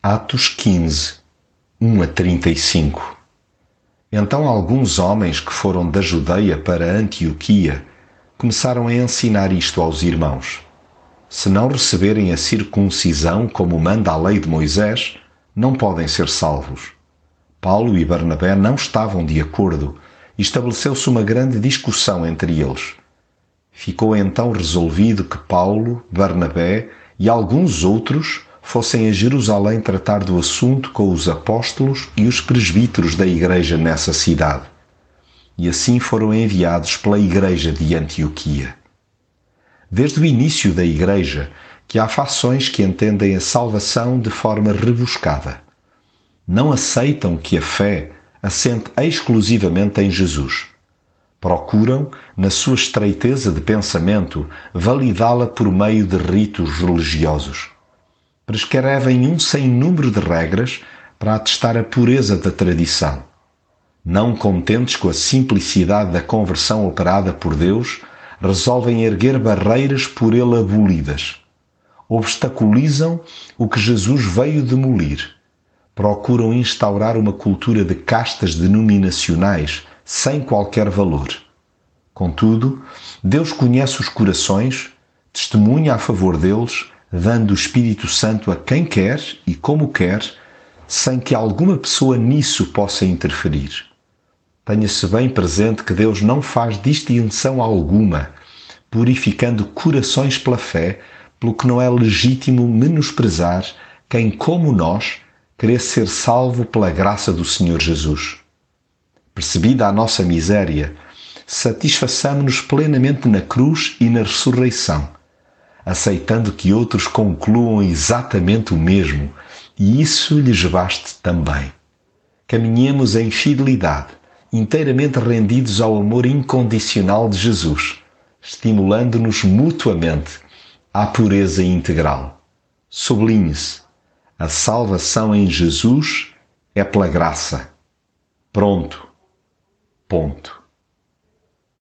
Atos 15, 1 a 35 Então alguns homens que foram da Judeia para Antioquia começaram a ensinar isto aos irmãos. Se não receberem a circuncisão como manda a lei de Moisés, não podem ser salvos. Paulo e Barnabé não estavam de acordo e estabeleceu-se uma grande discussão entre eles. Ficou então resolvido que Paulo, Barnabé e alguns outros fossem a Jerusalém tratar do assunto com os apóstolos e os presbíteros da igreja nessa cidade. E assim foram enviados pela igreja de Antioquia. Desde o início da igreja, que há fações que entendem a salvação de forma rebuscada. Não aceitam que a fé assente exclusivamente em Jesus procuram, na sua estreiteza de pensamento, validá-la por meio de ritos religiosos. Prescrevem um sem número de regras para atestar a pureza da tradição. Não contentes com a simplicidade da conversão operada por Deus, resolvem erguer barreiras por ele abolidas. Obstaculizam o que Jesus veio demolir. Procuram instaurar uma cultura de castas denominacionais sem qualquer valor. Contudo, Deus conhece os corações, testemunha a favor deles, dando o Espírito Santo a quem quer e como quer, sem que alguma pessoa nisso possa interferir. Tenha-se bem presente que Deus não faz distinção alguma, purificando corações pela fé, pelo que não é legítimo menosprezar quem, como nós, crê ser salvo pela graça do Senhor Jesus. Percebida a nossa miséria, satisfaçamos-nos plenamente na cruz e na ressurreição, aceitando que outros concluam exatamente o mesmo, e isso lhes baste também. Caminhemos em fidelidade, inteiramente rendidos ao amor incondicional de Jesus, estimulando-nos mutuamente à pureza integral. Sublinhe-se: a salvação em Jesus é pela graça. Pronto Ponto.